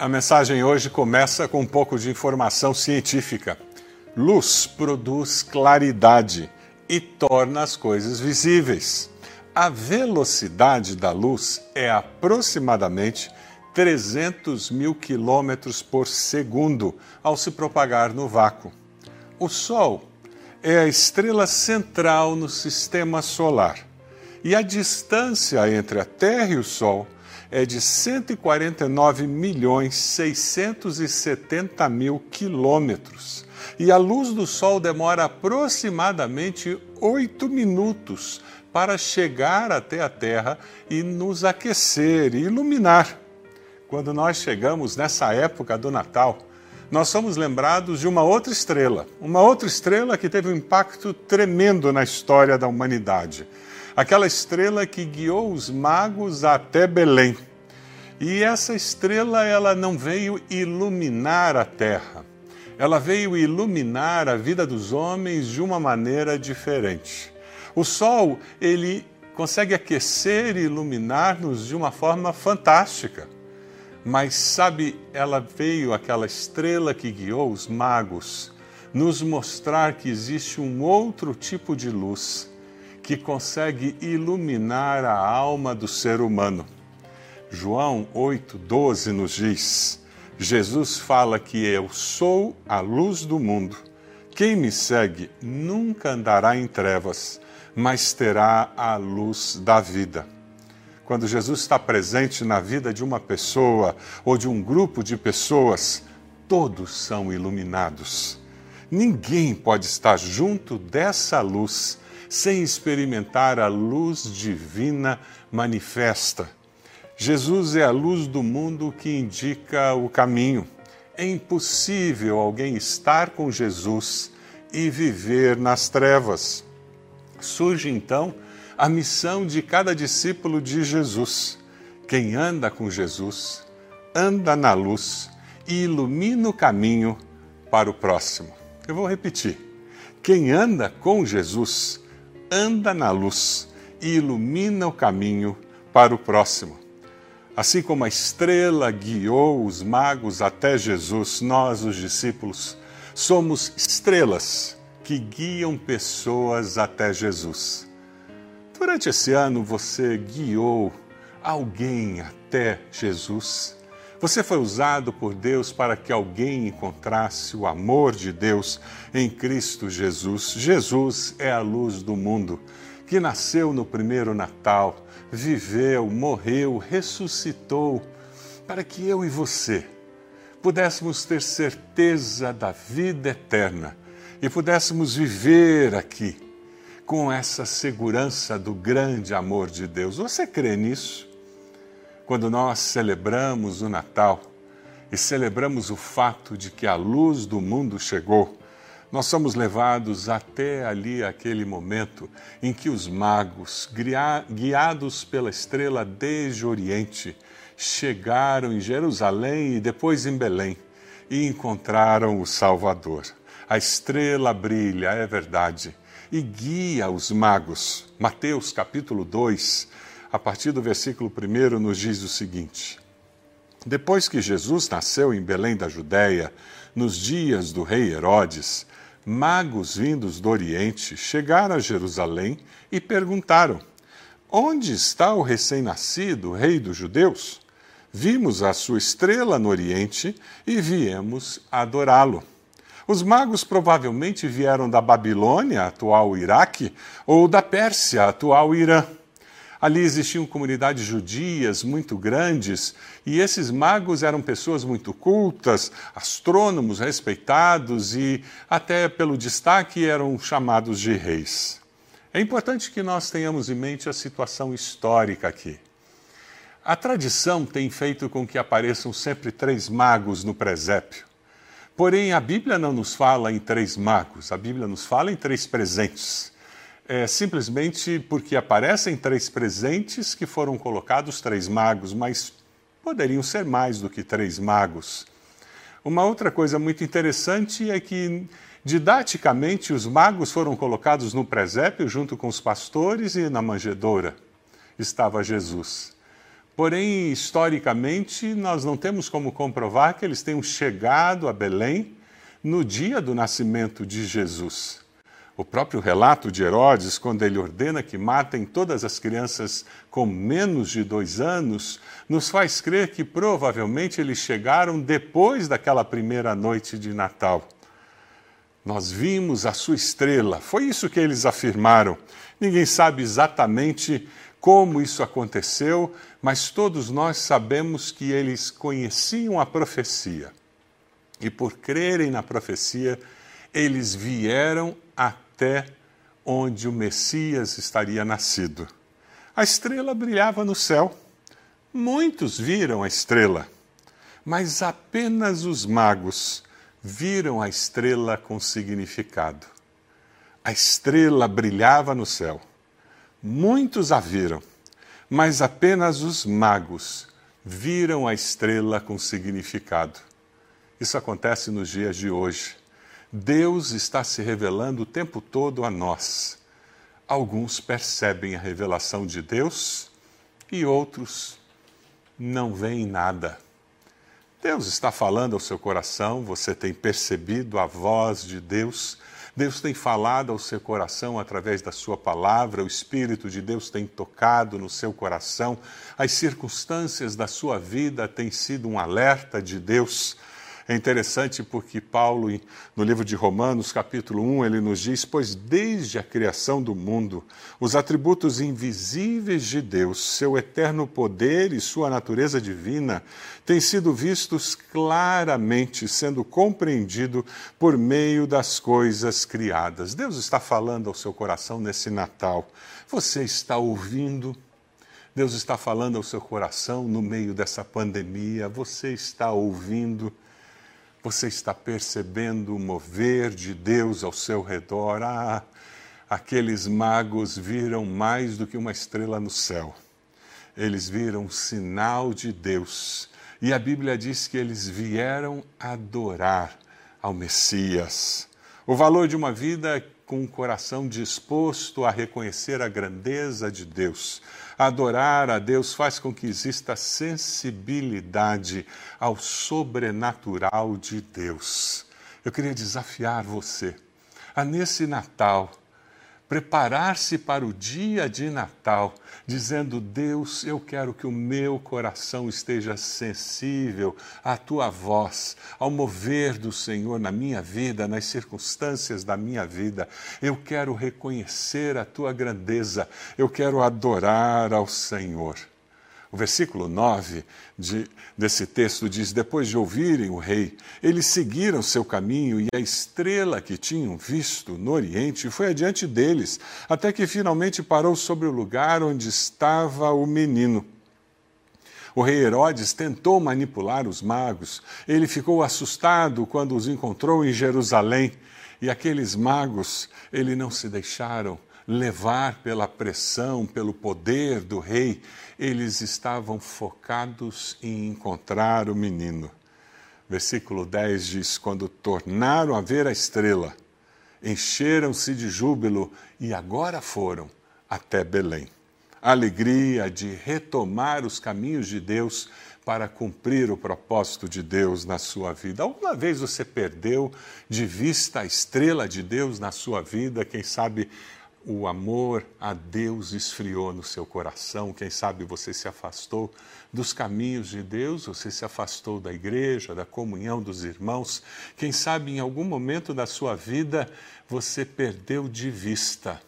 A mensagem hoje começa com um pouco de informação científica. Luz produz claridade e torna as coisas visíveis. A velocidade da luz é aproximadamente 300 mil quilômetros por segundo ao se propagar no vácuo. O Sol é a estrela central no sistema solar e a distância entre a Terra e o Sol é de 149 milhões 670 mil quilômetros. E a luz do Sol demora aproximadamente oito minutos para chegar até a Terra e nos aquecer e iluminar. Quando nós chegamos nessa época do Natal, nós somos lembrados de uma outra estrela, uma outra estrela que teve um impacto tremendo na história da humanidade aquela estrela que guiou os magos até Belém. E essa estrela ela não veio iluminar a terra. Ela veio iluminar a vida dos homens de uma maneira diferente. O sol, ele consegue aquecer e iluminar-nos de uma forma fantástica. Mas sabe, ela veio aquela estrela que guiou os magos nos mostrar que existe um outro tipo de luz que consegue iluminar a alma do ser humano. João 8,12 nos diz: Jesus fala que eu sou a luz do mundo. Quem me segue nunca andará em trevas, mas terá a luz da vida. Quando Jesus está presente na vida de uma pessoa ou de um grupo de pessoas, todos são iluminados. Ninguém pode estar junto dessa luz sem experimentar a luz divina manifesta. Jesus é a luz do mundo que indica o caminho. É impossível alguém estar com Jesus e viver nas trevas. Surge então a missão de cada discípulo de Jesus. Quem anda com Jesus, anda na luz e ilumina o caminho para o próximo. Eu vou repetir. Quem anda com Jesus, anda na luz e ilumina o caminho para o próximo. Assim como a estrela guiou os magos até Jesus, nós, os discípulos, somos estrelas que guiam pessoas até Jesus. Durante esse ano, você guiou alguém até Jesus? Você foi usado por Deus para que alguém encontrasse o amor de Deus em Cristo Jesus. Jesus é a luz do mundo, que nasceu no primeiro Natal, viveu, morreu, ressuscitou, para que eu e você pudéssemos ter certeza da vida eterna e pudéssemos viver aqui com essa segurança do grande amor de Deus. Você crê nisso? quando nós celebramos o Natal e celebramos o fato de que a luz do mundo chegou, nós somos levados até ali aquele momento em que os magos, guiados pela estrela desde o Oriente, chegaram em Jerusalém e depois em Belém e encontraram o Salvador. A estrela brilha, é verdade, e guia os magos. Mateus capítulo 2, a partir do versículo 1, nos diz o seguinte: Depois que Jesus nasceu em Belém da Judéia, nos dias do rei Herodes, magos vindos do Oriente chegaram a Jerusalém e perguntaram: Onde está o recém-nascido rei dos judeus? Vimos a sua estrela no Oriente e viemos adorá-lo. Os magos provavelmente vieram da Babilônia, atual Iraque, ou da Pérsia, atual Irã. Ali existiam comunidades judias muito grandes e esses magos eram pessoas muito cultas, astrônomos respeitados e, até pelo destaque, eram chamados de reis. É importante que nós tenhamos em mente a situação histórica aqui. A tradição tem feito com que apareçam sempre três magos no presépio. Porém, a Bíblia não nos fala em três magos, a Bíblia nos fala em três presentes é simplesmente porque aparecem três presentes que foram colocados três magos, mas poderiam ser mais do que três magos. Uma outra coisa muito interessante é que, didaticamente, os magos foram colocados no presépio junto com os pastores e na manjedoura estava Jesus. Porém, historicamente, nós não temos como comprovar que eles tenham chegado a Belém no dia do nascimento de Jesus. O próprio relato de Herodes, quando ele ordena que matem todas as crianças com menos de dois anos, nos faz crer que provavelmente eles chegaram depois daquela primeira noite de Natal. Nós vimos a sua estrela, foi isso que eles afirmaram. Ninguém sabe exatamente como isso aconteceu, mas todos nós sabemos que eles conheciam a profecia. E por crerem na profecia, eles vieram até onde o Messias estaria nascido. A estrela brilhava no céu. Muitos viram a estrela, mas apenas os magos viram a estrela com significado. A estrela brilhava no céu. Muitos a viram, mas apenas os magos viram a estrela com significado. Isso acontece nos dias de hoje. Deus está se revelando o tempo todo a nós. Alguns percebem a revelação de Deus e outros não veem nada. Deus está falando ao seu coração, você tem percebido a voz de Deus. Deus tem falado ao seu coração através da sua palavra, o Espírito de Deus tem tocado no seu coração, as circunstâncias da sua vida têm sido um alerta de Deus. É interessante porque Paulo, no livro de Romanos, capítulo 1, ele nos diz: Pois desde a criação do mundo, os atributos invisíveis de Deus, seu eterno poder e sua natureza divina, têm sido vistos claramente, sendo compreendido por meio das coisas criadas. Deus está falando ao seu coração nesse Natal. Você está ouvindo? Deus está falando ao seu coração no meio dessa pandemia. Você está ouvindo? Você está percebendo o mover de Deus ao seu redor? Ah, aqueles magos viram mais do que uma estrela no céu. Eles viram um sinal de Deus. E a Bíblia diz que eles vieram adorar ao Messias. O valor de uma vida com o coração disposto a reconhecer a grandeza de Deus. Adorar a Deus faz com que exista sensibilidade ao sobrenatural de Deus. Eu queria desafiar você a, nesse Natal, preparar-se para o dia de Natal, dizendo: Deus, eu quero que o meu coração esteja sensível à tua voz, ao mover do Senhor na minha vida, nas circunstâncias da minha vida. Eu quero reconhecer a tua grandeza, eu quero adorar ao Senhor. O versículo 9 de, desse texto diz: Depois de ouvirem o rei, eles seguiram seu caminho e a estrela que tinham visto no oriente foi adiante deles, até que finalmente parou sobre o lugar onde estava o menino. O rei Herodes tentou manipular os magos. Ele ficou assustado quando os encontrou em Jerusalém. E aqueles magos, ele não se deixaram levar pela pressão, pelo poder do rei, eles estavam focados em encontrar o menino. Versículo 10 diz: Quando tornaram a ver a estrela, encheram-se de júbilo e agora foram até Belém. Alegria de retomar os caminhos de Deus para cumprir o propósito de Deus na sua vida. Alguma vez você perdeu de vista a estrela de Deus na sua vida? Quem sabe o amor a Deus esfriou no seu coração, quem sabe você se afastou dos caminhos de Deus, você se afastou da igreja, da comunhão dos irmãos, quem sabe em algum momento da sua vida você perdeu de vista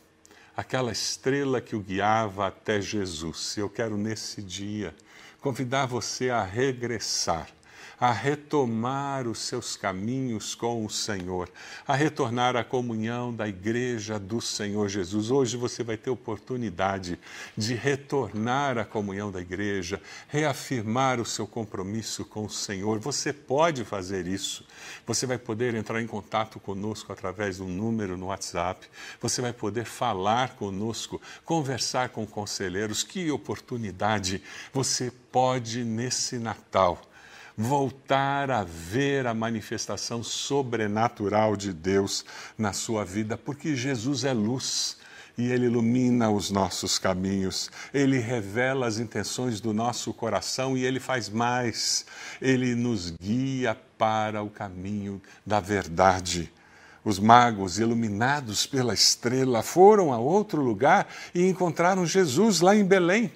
aquela estrela que o guiava até Jesus. Eu quero nesse dia convidar você a regressar a retomar os seus caminhos com o Senhor, a retornar à comunhão da igreja do Senhor Jesus. Hoje você vai ter oportunidade de retornar à comunhão da igreja, reafirmar o seu compromisso com o Senhor. Você pode fazer isso. Você vai poder entrar em contato conosco através do número no WhatsApp. Você vai poder falar conosco, conversar com conselheiros. Que oportunidade você pode nesse Natal voltar a ver a manifestação sobrenatural de Deus na sua vida, porque Jesus é luz e Ele ilumina os nossos caminhos, Ele revela as intenções do nosso coração e Ele faz mais, Ele nos guia para o caminho da verdade. Os magos, iluminados pela estrela, foram a outro lugar e encontraram Jesus lá em Belém.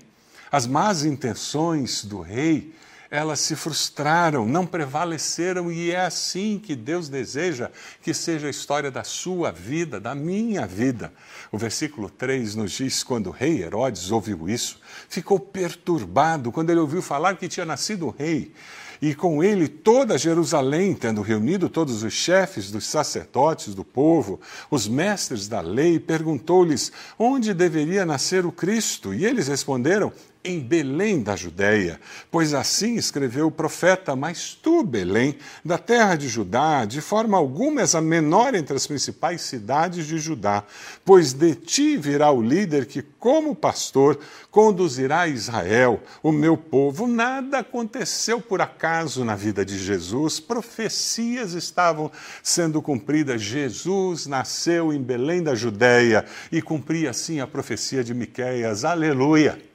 As más intenções do rei elas se frustraram, não prevaleceram, e é assim que Deus deseja que seja a história da sua vida, da minha vida. O versículo 3 nos diz: quando o rei Herodes ouviu isso, ficou perturbado quando ele ouviu falar que tinha nascido um rei e com ele toda Jerusalém, tendo reunido todos os chefes dos sacerdotes do povo, os mestres da lei, perguntou-lhes onde deveria nascer o Cristo. E eles responderam: em Belém da Judéia, pois assim escreveu o profeta: Mas tu, Belém, da terra de Judá, de forma alguma és a menor entre as principais cidades de Judá, pois de ti virá o líder que, como pastor, conduzirá Israel, o meu povo. Nada aconteceu por acaso na vida de Jesus, profecias estavam sendo cumpridas. Jesus nasceu em Belém da Judéia e cumpria assim a profecia de Miqueias. Aleluia!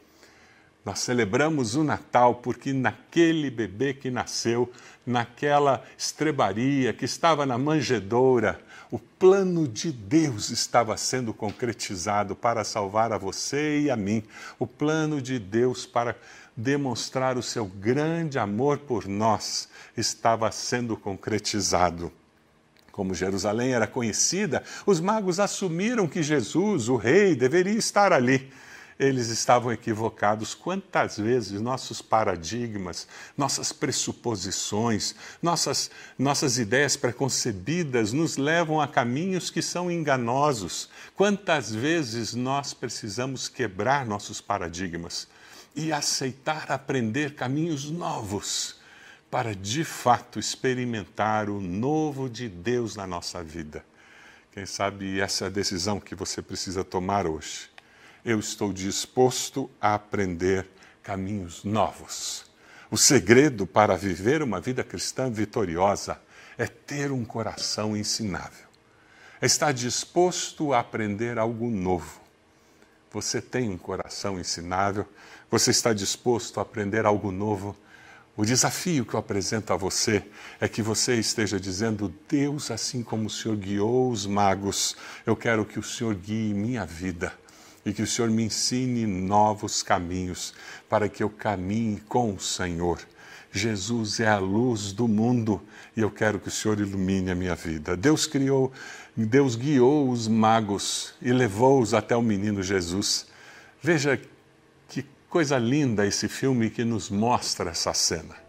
Nós celebramos o Natal porque naquele bebê que nasceu, naquela estrebaria que estava na manjedoura, o plano de Deus estava sendo concretizado para salvar a você e a mim. O plano de Deus para demonstrar o seu grande amor por nós estava sendo concretizado. Como Jerusalém era conhecida, os magos assumiram que Jesus, o rei, deveria estar ali eles estavam equivocados. Quantas vezes nossos paradigmas, nossas pressuposições, nossas, nossas ideias preconcebidas nos levam a caminhos que são enganosos. Quantas vezes nós precisamos quebrar nossos paradigmas e aceitar aprender caminhos novos para de fato experimentar o novo de Deus na nossa vida. Quem sabe essa é a decisão que você precisa tomar hoje eu estou disposto a aprender caminhos novos. O segredo para viver uma vida cristã vitoriosa é ter um coração ensinável, é estar disposto a aprender algo novo. Você tem um coração ensinável, você está disposto a aprender algo novo. O desafio que eu apresento a você é que você esteja dizendo: Deus, assim como o Senhor guiou os magos, eu quero que o Senhor guie minha vida e que o Senhor me ensine novos caminhos para que eu caminhe com o Senhor. Jesus é a luz do mundo e eu quero que o Senhor ilumine a minha vida. Deus criou, Deus guiou os magos e levou-os até o menino Jesus. Veja que coisa linda esse filme que nos mostra essa cena.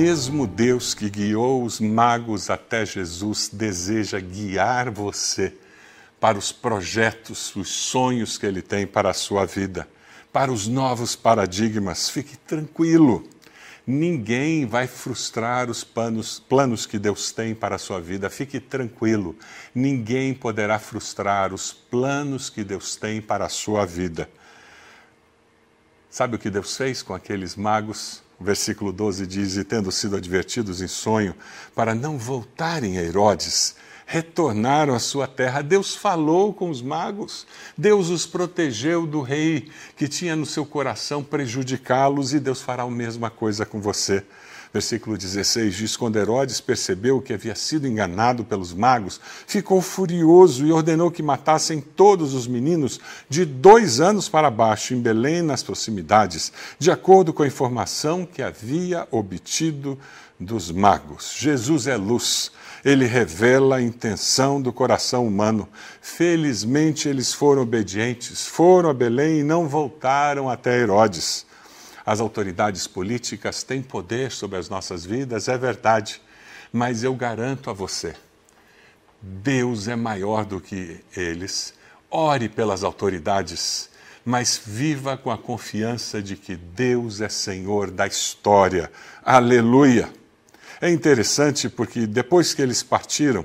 Mesmo Deus que guiou os magos até Jesus deseja guiar você para os projetos, os sonhos que Ele tem para a sua vida, para os novos paradigmas. Fique tranquilo. Ninguém vai frustrar os planos, planos que Deus tem para a sua vida. Fique tranquilo. Ninguém poderá frustrar os planos que Deus tem para a sua vida. Sabe o que Deus fez com aqueles magos? O versículo 12 diz: E tendo sido advertidos em sonho para não voltarem a Herodes, retornaram à sua terra. Deus falou com os magos, Deus os protegeu do rei que tinha no seu coração prejudicá-los, e Deus fará a mesma coisa com você. Versículo 16 diz: Quando Herodes percebeu que havia sido enganado pelos magos, ficou furioso e ordenou que matassem todos os meninos de dois anos para baixo, em Belém, nas proximidades, de acordo com a informação que havia obtido dos magos. Jesus é luz. Ele revela a intenção do coração humano. Felizmente, eles foram obedientes, foram a Belém e não voltaram até Herodes. As autoridades políticas têm poder sobre as nossas vidas, é verdade, mas eu garanto a você: Deus é maior do que eles. Ore pelas autoridades, mas viva com a confiança de que Deus é Senhor da história. Aleluia! É interessante porque depois que eles partiram,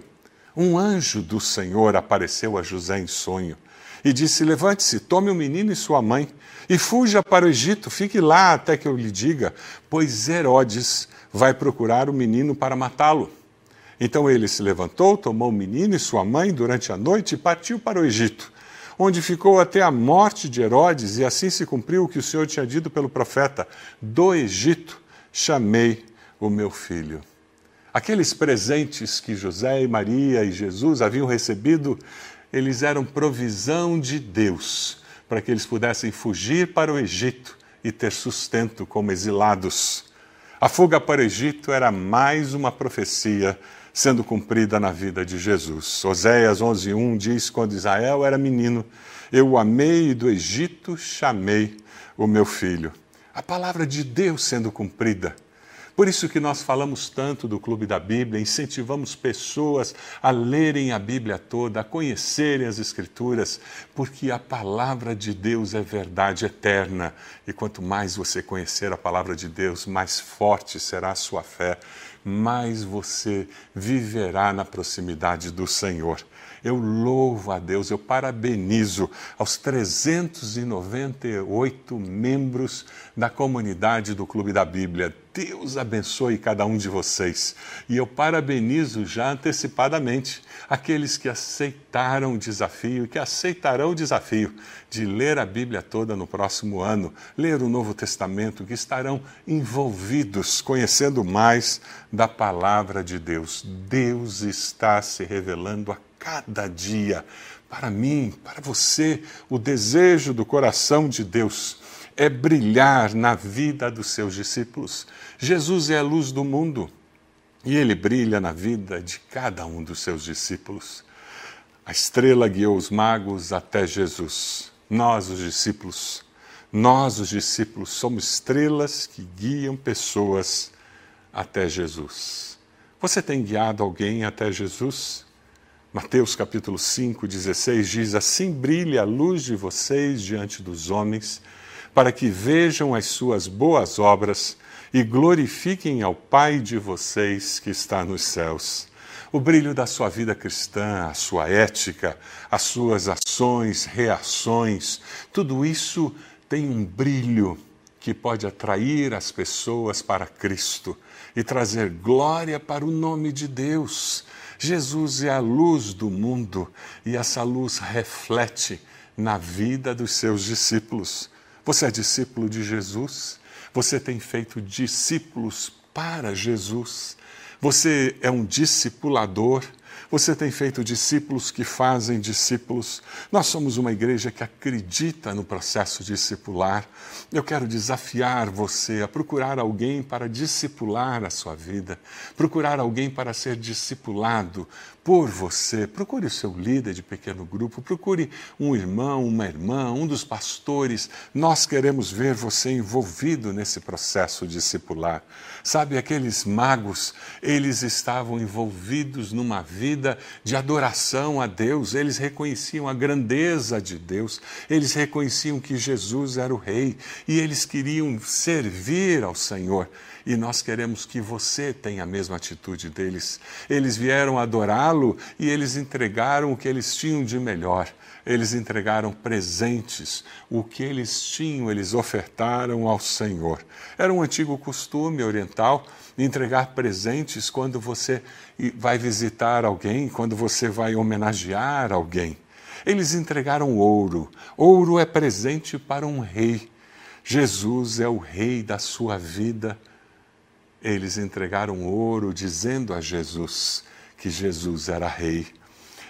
um anjo do Senhor apareceu a José em sonho e disse: Levante-se, tome o menino e sua mãe e fuja para o Egito, fique lá até que eu lhe diga, pois Herodes vai procurar o menino para matá-lo. Então ele se levantou, tomou o menino e sua mãe durante a noite e partiu para o Egito, onde ficou até a morte de Herodes, e assim se cumpriu o que o Senhor tinha dito pelo profeta: Do Egito chamei o meu filho. Aqueles presentes que José e Maria e Jesus haviam recebido, eles eram provisão de Deus para que eles pudessem fugir para o Egito e ter sustento como exilados. A fuga para o Egito era mais uma profecia sendo cumprida na vida de Jesus. Oséias 11:1 diz: Quando Israel era menino, eu o amei e do Egito chamei o meu filho. A palavra de Deus sendo cumprida. Por isso que nós falamos tanto do Clube da Bíblia, incentivamos pessoas a lerem a Bíblia toda, a conhecerem as Escrituras, porque a palavra de Deus é verdade eterna. E quanto mais você conhecer a palavra de Deus, mais forte será a sua fé, mais você viverá na proximidade do Senhor. Eu louvo a Deus, eu parabenizo aos 398 membros da comunidade do Clube da Bíblia. Deus abençoe cada um de vocês. E eu parabenizo já antecipadamente aqueles que aceitaram o desafio que aceitarão o desafio de ler a Bíblia toda no próximo ano, ler o Novo Testamento, que estarão envolvidos, conhecendo mais da palavra de Deus. Deus está se revelando a cada dia. Para mim, para você, o desejo do coração de Deus é brilhar na vida dos seus discípulos. Jesus é a luz do mundo e ele brilha na vida de cada um dos seus discípulos. A estrela guiou os magos até Jesus. Nós, os discípulos, nós, os discípulos, somos estrelas que guiam pessoas até Jesus. Você tem guiado alguém até Jesus? Mateus capítulo 5, 16 diz: Assim brilhe a luz de vocês diante dos homens, para que vejam as suas boas obras e glorifiquem ao Pai de vocês que está nos céus. O brilho da sua vida cristã, a sua ética, as suas ações, reações, tudo isso tem um brilho que pode atrair as pessoas para Cristo e trazer glória para o nome de Deus. Jesus é a luz do mundo e essa luz reflete na vida dos seus discípulos. Você é discípulo de Jesus? Você tem feito discípulos para Jesus? Você é um discipulador? Você tem feito discípulos que fazem discípulos. Nós somos uma igreja que acredita no processo discipular. Eu quero desafiar você a procurar alguém para discipular a sua vida, procurar alguém para ser discipulado por você. Procure o seu líder de pequeno grupo, procure um irmão, uma irmã, um dos pastores. Nós queremos ver você envolvido nesse processo discipular. Sabe, aqueles magos, eles estavam envolvidos numa vida de adoração a Deus, eles reconheciam a grandeza de Deus, eles reconheciam que Jesus era o Rei e eles queriam servir ao Senhor. E nós queremos que você tenha a mesma atitude deles. Eles vieram adorá-lo e eles entregaram o que eles tinham de melhor. Eles entregaram presentes. O que eles tinham, eles ofertaram ao Senhor. Era um antigo costume oriental entregar presentes quando você vai visitar alguém, quando você vai homenagear alguém. Eles entregaram ouro. Ouro é presente para um rei. Jesus é o rei da sua vida eles entregaram ouro, dizendo a Jesus que Jesus era rei.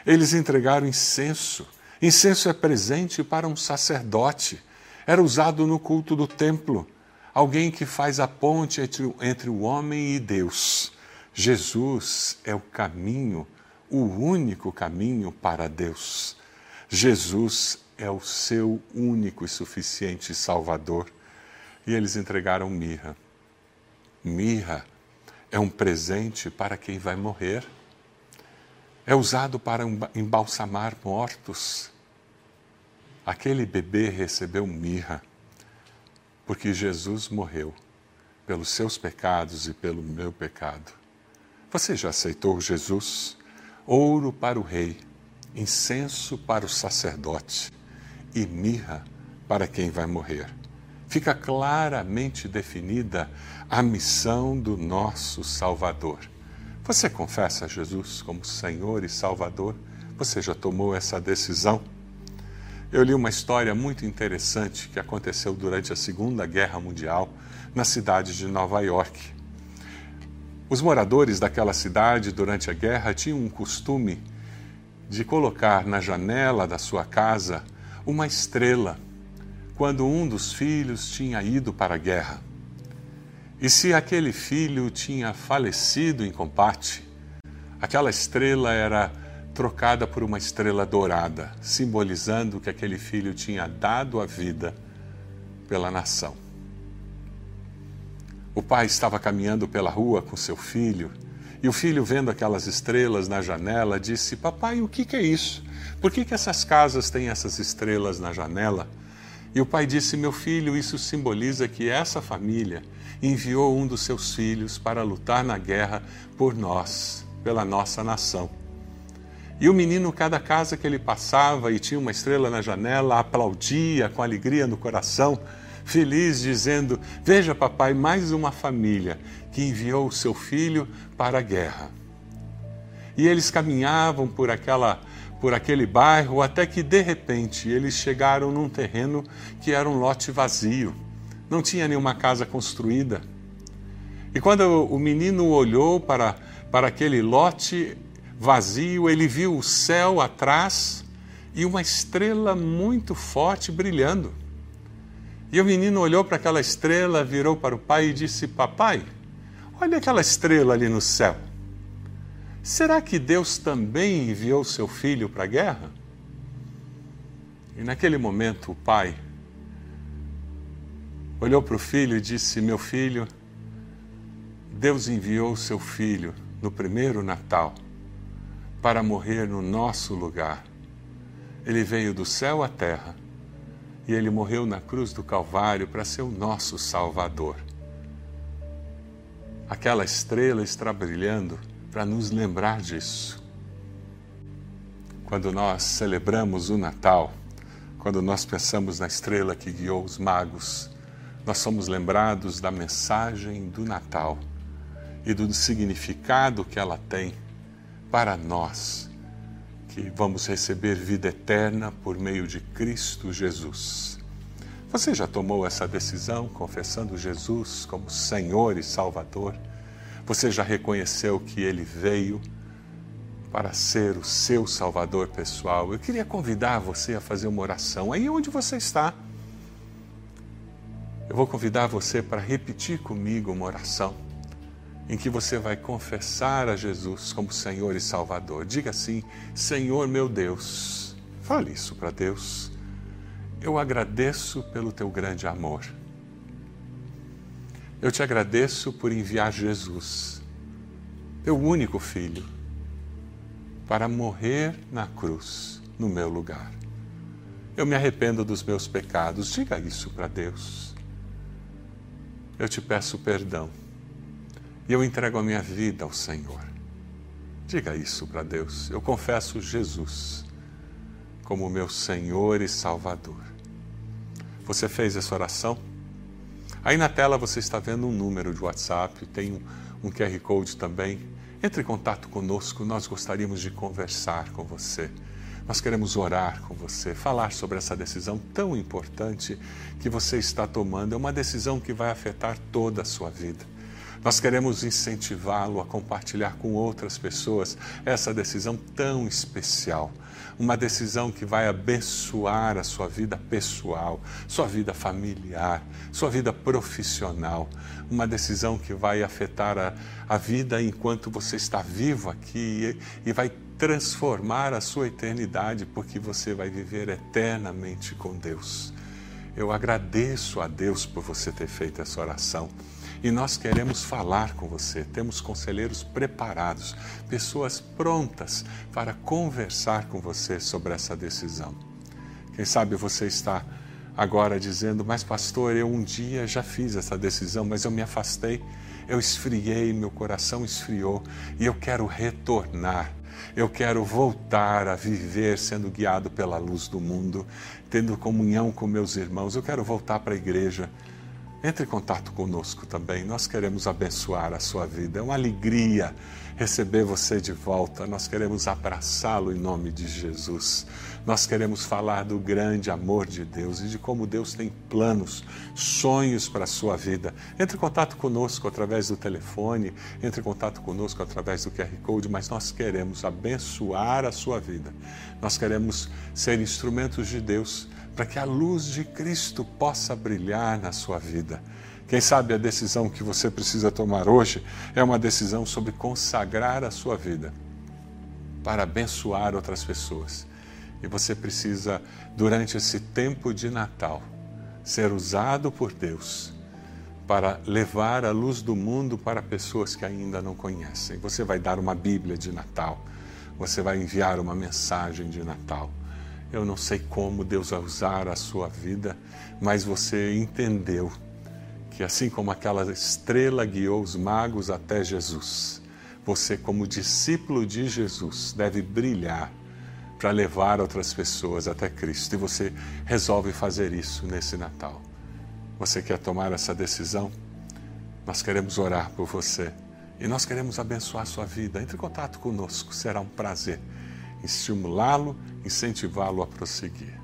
Eles entregaram incenso. Incenso é presente para um sacerdote. Era usado no culto do templo. Alguém que faz a ponte entre, entre o homem e Deus. Jesus é o caminho, o único caminho para Deus. Jesus é o seu único e suficiente Salvador. E eles entregaram mirra. Mirra é um presente para quem vai morrer. É usado para embalsamar mortos. Aquele bebê recebeu mirra porque Jesus morreu pelos seus pecados e pelo meu pecado. Você já aceitou Jesus? Ouro para o rei, incenso para o sacerdote e mirra para quem vai morrer fica claramente definida a missão do nosso Salvador. Você confessa Jesus como Senhor e Salvador? Você já tomou essa decisão? Eu li uma história muito interessante que aconteceu durante a Segunda Guerra Mundial na cidade de Nova York. Os moradores daquela cidade durante a guerra tinham um costume de colocar na janela da sua casa uma estrela quando um dos filhos tinha ido para a guerra. E se aquele filho tinha falecido em combate, aquela estrela era trocada por uma estrela dourada, simbolizando que aquele filho tinha dado a vida pela nação. O pai estava caminhando pela rua com seu filho e o filho, vendo aquelas estrelas na janela, disse: Papai, o que, é isso? Por que, essas casas têm essas estrelas na janela? E o pai disse: Meu filho, isso simboliza que essa família enviou um dos seus filhos para lutar na guerra por nós, pela nossa nação. E o menino, cada casa que ele passava e tinha uma estrela na janela, aplaudia com alegria no coração, feliz, dizendo: Veja, papai, mais uma família que enviou o seu filho para a guerra. E eles caminhavam por aquela por aquele bairro até que de repente eles chegaram num terreno que era um lote vazio, não tinha nenhuma casa construída. E quando o menino olhou para, para aquele lote vazio, ele viu o céu atrás e uma estrela muito forte brilhando. E o menino olhou para aquela estrela, virou para o pai e disse: Papai, olha aquela estrela ali no céu. Será que Deus também enviou seu filho para a guerra? E naquele momento o pai olhou para o filho e disse: Meu filho, Deus enviou seu filho no primeiro Natal para morrer no nosso lugar. Ele veio do céu à terra e ele morreu na cruz do Calvário para ser o nosso Salvador. Aquela estrela está brilhando para nos lembrar disso. Quando nós celebramos o Natal, quando nós pensamos na estrela que guiou os magos, nós somos lembrados da mensagem do Natal e do significado que ela tem para nós, que vamos receber vida eterna por meio de Cristo Jesus. Você já tomou essa decisão confessando Jesus como Senhor e Salvador? Você já reconheceu que ele veio para ser o seu Salvador pessoal, eu queria convidar você a fazer uma oração aí onde você está. Eu vou convidar você para repetir comigo uma oração em que você vai confessar a Jesus como Senhor e Salvador. Diga assim: Senhor meu Deus. Fale isso para Deus. Eu agradeço pelo teu grande amor. Eu te agradeço por enviar Jesus, teu único filho para morrer na cruz no meu lugar. Eu me arrependo dos meus pecados. Diga isso para Deus. Eu te peço perdão e eu entrego a minha vida ao Senhor. Diga isso para Deus. Eu confesso Jesus como meu Senhor e Salvador. Você fez essa oração? Aí na tela você está vendo um número de WhatsApp, tem um, um QR Code também entre em contato conosco, nós gostaríamos de conversar com você. Nós queremos orar com você, falar sobre essa decisão tão importante que você está tomando. É uma decisão que vai afetar toda a sua vida. Nós queremos incentivá-lo a compartilhar com outras pessoas essa decisão tão especial. Uma decisão que vai abençoar a sua vida pessoal, sua vida familiar, sua vida profissional. Uma decisão que vai afetar a, a vida enquanto você está vivo aqui e, e vai transformar a sua eternidade, porque você vai viver eternamente com Deus. Eu agradeço a Deus por você ter feito essa oração. E nós queremos falar com você. Temos conselheiros preparados, pessoas prontas para conversar com você sobre essa decisão. Quem sabe você está agora dizendo: Mas, pastor, eu um dia já fiz essa decisão, mas eu me afastei, eu esfriei, meu coração esfriou e eu quero retornar. Eu quero voltar a viver sendo guiado pela luz do mundo, tendo comunhão com meus irmãos. Eu quero voltar para a igreja. Entre em contato conosco também. Nós queremos abençoar a sua vida. É uma alegria receber você de volta. Nós queremos abraçá-lo em nome de Jesus. Nós queremos falar do grande amor de Deus e de como Deus tem planos, sonhos para a sua vida. Entre em contato conosco através do telefone, entre em contato conosco através do QR Code, mas nós queremos abençoar a sua vida. Nós queremos ser instrumentos de Deus para que a luz de Cristo possa brilhar na sua vida. Quem sabe a decisão que você precisa tomar hoje é uma decisão sobre consagrar a sua vida para abençoar outras pessoas. E você precisa, durante esse tempo de Natal, ser usado por Deus para levar a luz do mundo para pessoas que ainda não conhecem. Você vai dar uma Bíblia de Natal, você vai enviar uma mensagem de Natal eu não sei como Deus vai usar a sua vida, mas você entendeu que assim como aquela estrela guiou os magos até Jesus, você, como discípulo de Jesus, deve brilhar para levar outras pessoas até Cristo. E você resolve fazer isso nesse Natal. Você quer tomar essa decisão? Nós queremos orar por você e nós queremos abençoar a sua vida. Entre em contato conosco, será um prazer estimulá-lo, incentivá-lo a prosseguir.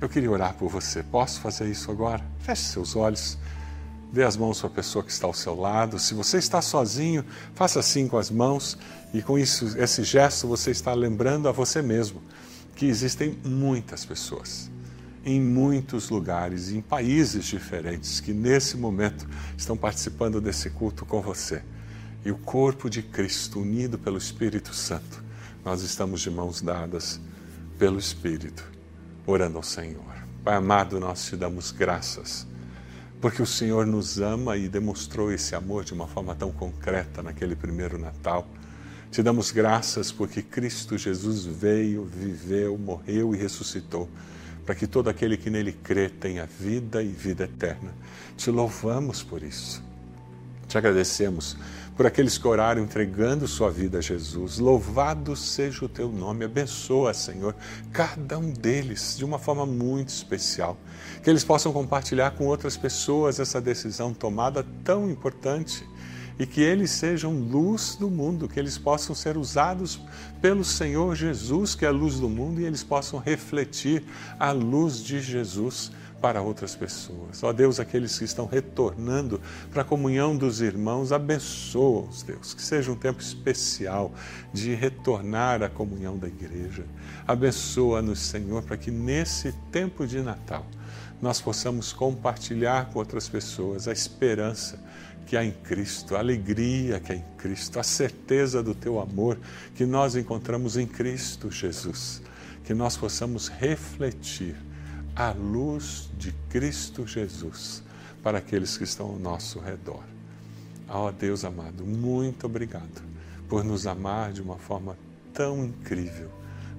Eu queria orar por você. Posso fazer isso agora? Feche seus olhos. Dê as mãos para a pessoa que está ao seu lado. Se você está sozinho, faça assim com as mãos e com isso, esse gesto você está lembrando a você mesmo que existem muitas pessoas em muitos lugares, em países diferentes, que nesse momento estão participando desse culto com você. E o corpo de Cristo, unido pelo Espírito Santo, nós estamos de mãos dadas pelo Espírito, orando ao Senhor. Pai amado, nós te damos graças, porque o Senhor nos ama e demonstrou esse amor de uma forma tão concreta naquele primeiro Natal. Te damos graças porque Cristo Jesus veio, viveu, morreu e ressuscitou, para que todo aquele que nele crê tenha vida e vida eterna. Te louvamos por isso. Te agradecemos por aqueles que oraram entregando sua vida a Jesus. Louvado seja o teu nome, abençoa, Senhor, cada um deles de uma forma muito especial. Que eles possam compartilhar com outras pessoas essa decisão tomada tão importante e que eles sejam luz do mundo, que eles possam ser usados pelo Senhor Jesus, que é a luz do mundo, e eles possam refletir a luz de Jesus para outras pessoas. Ó Deus, aqueles que estão retornando para a comunhão dos irmãos, abençoa-os, Deus, que seja um tempo especial de retornar à comunhão da igreja. Abençoa-nos, Senhor, para que nesse tempo de Natal nós possamos compartilhar com outras pessoas a esperança que há em Cristo, a alegria que há em Cristo, a certeza do teu amor que nós encontramos em Cristo Jesus. Que nós possamos refletir a luz de Cristo Jesus para aqueles que estão ao nosso redor. Ó oh, Deus amado, muito obrigado por nos amar de uma forma tão incrível.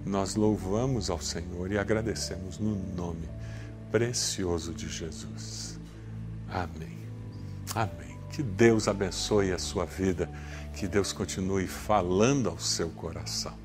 Nós louvamos ao Senhor e agradecemos no nome precioso de Jesus. Amém. Amém. Que Deus abençoe a sua vida, que Deus continue falando ao seu coração.